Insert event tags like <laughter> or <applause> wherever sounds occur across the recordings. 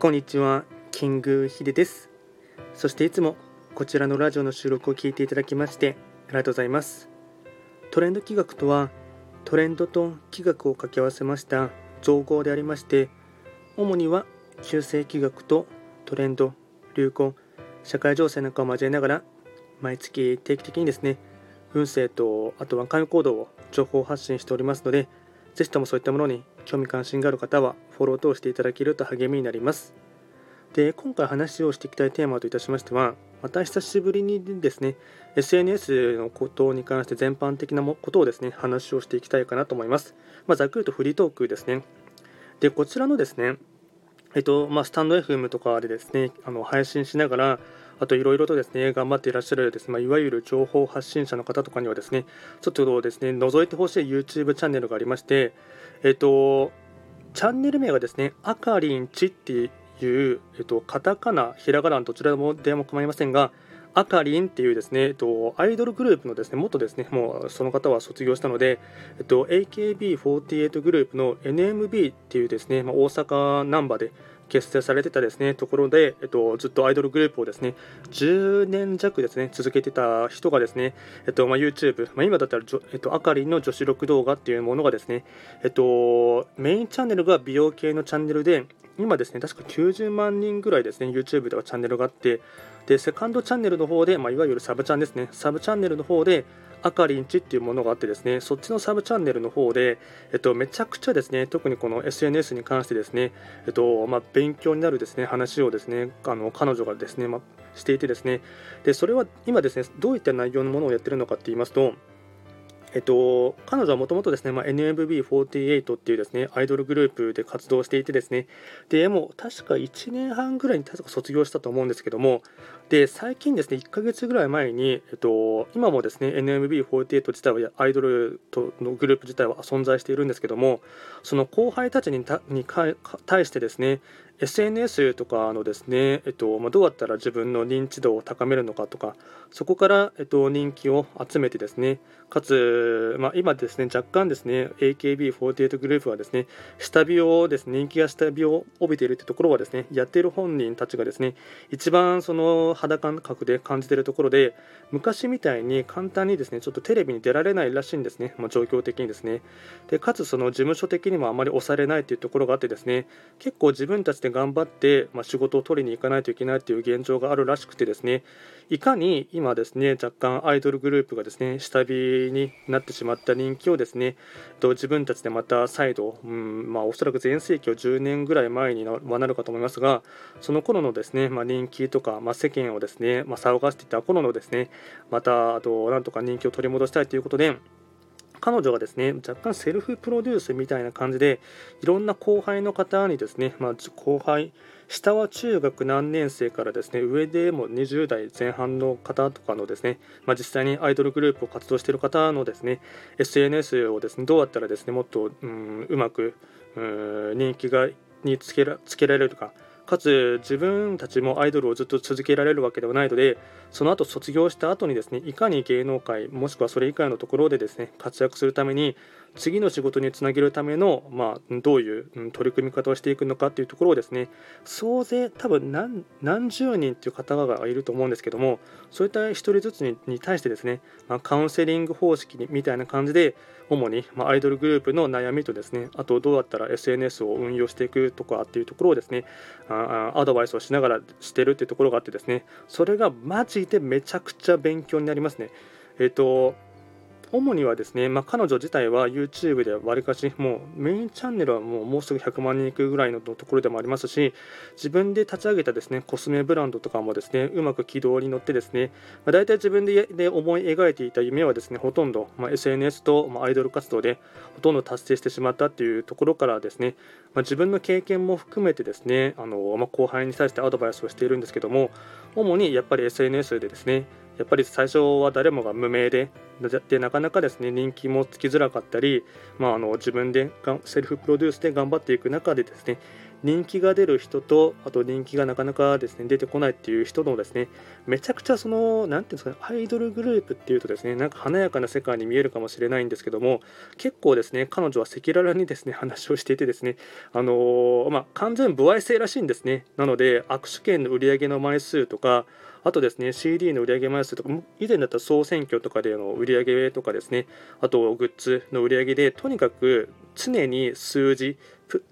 こんにちは、キングヒデです。そしていつもこちらのラジオの収録を聞いていただきましてありがとうございます。トレンド企画とは、トレンドと企画を掛け合わせました造語でありまして、主には旧世企画とトレンド、流行、社会情勢なんかを交えながら、毎月定期的にですね、運勢とあとは関与行動を情報発信しておりますので、ぜひともそういったものに興味関心がある方はフォロー等していただけると励みになります。で、今回話をしていきたいテーマといたしましては、また久しぶりにですね、SNS のことに関して全般的なことをですね、話をしていきたいかなと思います。まあ、ざっくりとフリートークですね。で、こちらのですね、えっと、まあ、スタンド FM とかでですね、あの配信しながら、あといろいろとですね、頑張っていらっしゃるですね、まあ、いわゆる情報発信者の方とかにはですね、ちょっとですね、覗いてほしい YouTube チャンネルがありまして、えっと、チャンネル名がですね、あかりんちっていう、えっと、カタカナ、ひらがなどちらでもでも構いませんが、あかりんっていうですね、えっと、アイドルグループのですね、元ですね、もうその方は卒業したので、えっと、AKB48 グループの NMB っていうですね、まあ、大阪難波で結成されてたですねところで、えっと、ずっとアイドルグループをですね10年弱ですね続けてた人がですね、えっとまあ、YouTube、まあ、今だったら、えっと、あかりの女子録動画っていうものがですね、えっと、メインチャンネルが美容系のチャンネルで今ですね確か90万人ぐらいですね YouTube ではチャンネルがあってでセカンドチャンネルの方で、まあ、いわゆるサブチャンですね。サブチャンネルの方であかりんちっていうものがあってですねそっちのサブチャンネルの方で、えっと、めちゃくちゃですね特にこの SNS に関してですね、えっとまあ、勉強になるですね話をですねあの彼女がですね、まあ、していてですね。でそれは今ですねどういった内容のものをやってるのかって言いますとえっと、彼女はもともとですね、まあ、NMB48 っていうですね、アイドルグループで活動していてですね、で、もう確か1年半ぐらいに確か卒業したと思うんですけども、で、最近ですね、1ヶ月ぐらい前に、えっと、今もですね、NMB48 自体はアイドルとのグループ自体は存在しているんですけども、その後輩たちにに対してですね、SNS とかのですね、えっとまあ、どうやったら自分の認知度を高めるのかとか、そこから、えっと、人気を集めてですね、かつ、まあ、今ですね、若干ですね、AKB48 グループはですね、下火をですね、人気が下火を帯びているというところはですね、やっている本人たちがですね、一番その肌感覚で感じているところで、昔みたいに簡単にですね、ちょっとテレビに出られないらしいんですね、まあ、状況的にですね。で、かつその事務所的にもあまり押されないというところがあってですね、結構自分たちで頑張って、まあ、仕事を取りに行かないといけないという現状があるらしくてですねいかに今ですね若干アイドルグループがですね下火になってしまった人気をですね自分たちでまた再度、うんまあ、おそらく全盛期を10年ぐらい前にはなるかと思いますがその頃のですね、まあ、人気とか、まあ、世間をですね、まあ、騒がしていた頃のですねまたあとなんとか人気を取り戻したいということで彼女がですね若干セルフプロデュースみたいな感じでいろんな後輩の方にですね、まあ、後輩下は中学何年生からですね上でも20代前半の方とかのですね、まあ、実際にアイドルグループを活動している方のですね SNS をですねどうやったらですねもっとうんうまく人気がにつけらつけられるか。かつ自分たちもアイドルをずっと続けられるわけではないのでその後卒業した後にですねいかに芸能界もしくはそれ以外のところでですね活躍するために次の仕事につなげるための、まあ、どういう取り組み方をしていくのかっていうところをですね総勢多分何何十人っていう方がいると思うんですけどもそういった1人ずつにに対してですね、まあ、カウンセリング方式みたいな感じで主に、まアイドルグループの悩みとですねあとどうやったら SNS を運用していくとかっていうところをですねあアドバイスをしながらしてるっていうところがあってですねそれがマジでめちゃくちゃ勉強になりますね。えっ、と主にはですね、まあ、彼女自体は YouTube でわりかし、もうメインチャンネルはもうもうすぐ100万人いくぐらいのところでもありますし、自分で立ち上げたですねコスメブランドとかもですねうまく軌道に乗ってですね、まあ、大体自分でで思い描いていた夢はですねほとんど、まあ、SNS と、まアイドル活動でほとんど達成してしまったっていうところからですね、ま、自分の経験も含めてですねあの、ま後輩に対してアドバイスをしているんですけども、主にやっぱり SNS でですねやっぱり最初は誰もが無名ででなかなかですね人気もつきづらかったり、まあ、あの自分でセルフプロデュースで頑張っていく中でですね人気が出る人とあと人気がなかなかですね出てこないっていう人のですねめちゃくちゃその何ていうんですかねアイドルグループっていうとですねなんか華やかな世界に見えるかもしれないんですけども結構ですね彼女は赤裸々にですね話をしていてですねあのー、まあ、完全不愛性らしいんですね。なので握手券の売り上げの枚数とかあとですね CD の売上枚数とか以前だったら総選挙とかでの売り上げとかですねあとグッズの売り上げでとにかく常に数字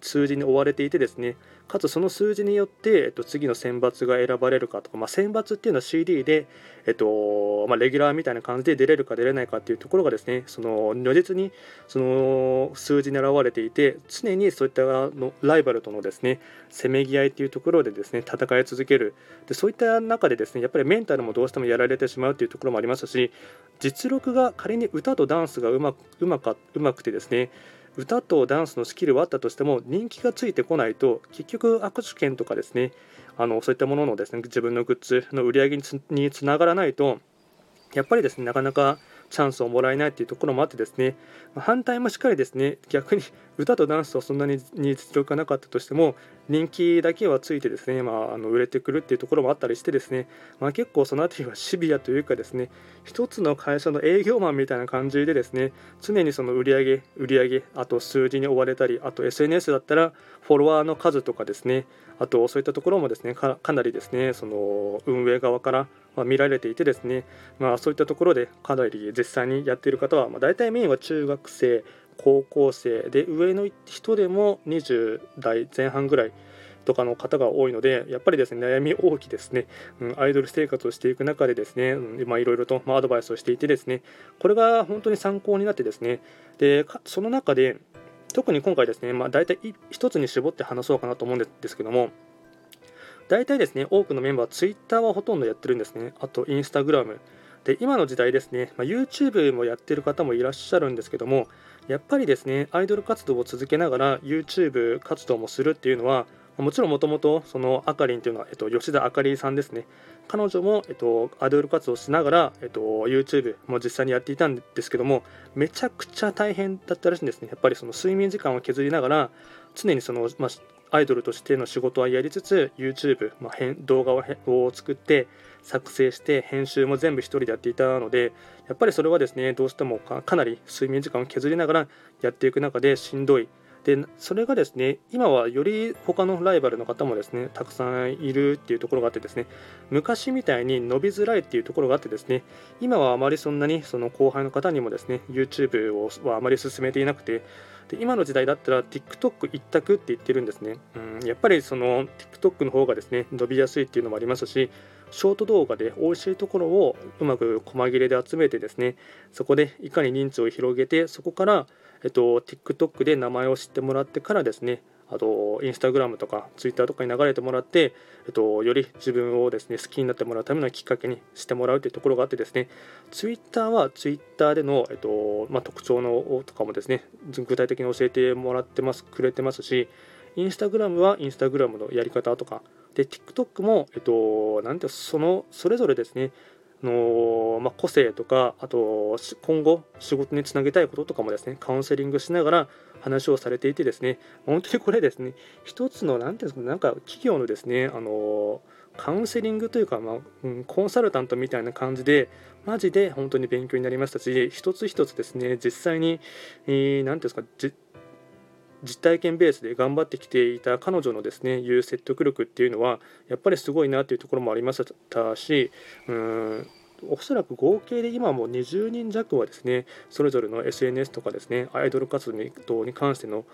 数字に追われていてですねかつその数字によって、えっと、次の選抜が選ばれるかとか、まあ、選抜っていうのは CD で、えっとまあ、レギュラーみたいな感じで出れるか出れないかっていうところがですねその如実にその数字に表れていて常にそういったのライバルとのですねせめぎ合いっていうところでですね戦い続ける。でそういった中でですねやっぱりメンタルもどうしてもやられてしまうっていうところもありますし実力が仮に歌とダンスがうまうまかうまくてですね歌とダンスのスキルはあったとしても人気がついてこないと結局握手券とかですねあのそういったもののですね自分のグッズの売り上げにつながらないとやっぱりですねなかなかチャンスをもらえないというところもあってですね反対もしっかりですね逆に <laughs> 歌とダンスはそんなに実力がなかったとしても人気だけはついてですね、まあ、あの売れてくるっていうところもあったりしてですね、まあ、結構その辺りはシビアというかですね一つの会社の営業マンみたいな感じでですね常にその売り上げ売り上げあと数字に追われたりあと SNS だったらフォロワーの数とかですねあとそういったところもですねかなりですねその運営側からま見られていてですね、まあ、そういったところでかなり実際にやっている方は、まあ、大体メインは中学生高校生で上の人でも20代前半ぐらいとかの方が多いのでやっぱりですね悩み大きいですね、うん、アイドル生活をしていく中でですね、うん、まいろいろと、まアドバイスをしていてですねこれが本当に参考になってですねでその中で特に今回ですね、まあ、大体1つに絞って話そうかなと思うんですけども大体ですね多くのメンバーツイッターはほとんどやってるんですね。あとインスタグラム。で今の時代ですね、まあ、YouTube もやってる方もいらっしゃるんですけどもやっぱりですねアイドル活動を続けながら YouTube 活動もするっていうのはもちろんもともとそのあかりんというのは、えっと、吉田あかりさんですね。彼女も、えっと、アイドル活動しながら、えっと、YouTube も実際にやっていたんですけどもめちゃくちゃ大変だったらしいんですね。やっぱりその睡眠時間を削りながら常にその、まあ、アイドルとしての仕事はやりつつ YouTube、まあ、動画を作って作成して編集も全部1人でやっていたのでやっぱりそれはですねどうしてもかなり睡眠時間を削りながらやっていく中でしんどいでそれがですね今はより他のライバルの方もですねたくさんいるっていうところがあってですね昔みたいに伸びづらいっていうところがあってですね今はあまりそんなにその後輩の方にもですね YouTube をはあまり進めていなくてで今の時代だったら TikTok 一択って言ってるんですね、うん、やっぱりその TikTok の方がですね伸びやすいっていうのもありますしショート動画で美味しいところをうまく細切れで集めてですねそこでいかに認知を広げてそこからえっと、TikTok で名前を知ってもらってからですね、あと、インスタグラムとか、ツイッターとかに流れてもらって、えっと、より自分をですね、好きになってもらうためのきっかけにしてもらうというところがあってですね、ツイッターはツイッターでの、えっと、まあ、特徴のとかもですね、具体的に教えてもらってます、くれてますし、インスタグラムはインスタグラムのやり方とか、で、TikTok も、えっと、なんてその、それぞれですね、の、まあ、個性とかあと今後仕事につなげたいこととかもですねカウンセリングしながら話をされていてですね本当にこれですね一つの何ていうんですかなんか企業のですねあのカウンセリングというか、まあうん、コンサルタントみたいな感じでマジで本当に勉強になりましたし一つ一つですね実際に何、えー、ていうんですか実体験ベースで頑張ってきていた彼女のですねいう説得力っていうのはやっぱりすごいなっていうところもありましたしうんおそらく合計で今も20人弱はですねそれぞれの SNS とかですねアイドル活動に関しての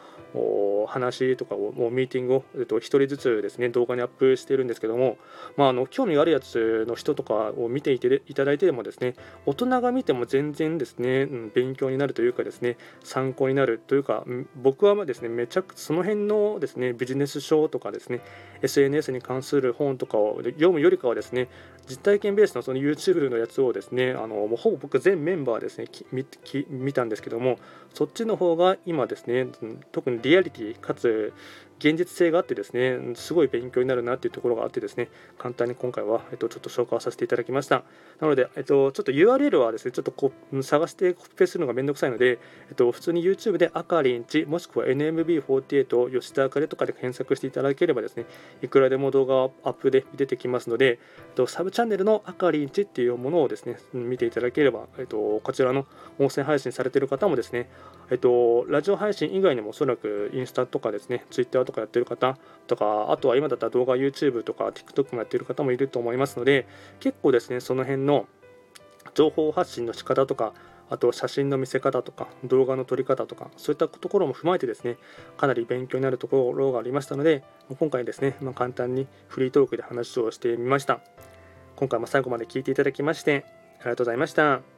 話とかをもうミーティングを、えっと、1人ずつですね動画にアップしているんですけども、まあ、あの興味があるやつの人とかを見ていていただいてもですね大人が見ても全然ですね、うん、勉強になるというかですね参考になるというか僕はですねめちゃくその辺のですねビジネス書とかですね SNS に関する本とかを読むよりかはですね実体験ベースのその YouTube のやつをですねあのもうほぼ僕全メンバーですね見たんですけどもそっちの方が今ですね特にリアリティかつ現実性があってですねすごい勉強になるなっていうところがあってですね簡単に今回は、えっと、ちょっと紹介させていただきました。なので、えっと、ちょっと URL はですねちょっとこう探してコピペするのがめんどくさいので、えっと、普通に YouTube であかりんちもしくは NMB48 吉田あかりとかで検索していただければですねいくらでも動画アップで出てきますので、えっと、サブチャンネルのあかりんちっていうものをですね見ていただければ、えっと、こちらの音声配信されている方もですね、えっと、ラジオ配信以外にもおそらくインスタとかですね Twitter とかやってる方とかあとは今だったら動画 YouTube とか TikTok もやってる方もいると思いますので結構ですねその辺の情報発信の仕方とかあと写真の見せ方とか動画の撮り方とかそういったところも踏まえてですねかなり勉強になるところがありましたので今回ですね、まあ、簡単にフリートークで話をしてみました今回も最後まで聞いていただきましてありがとうございました。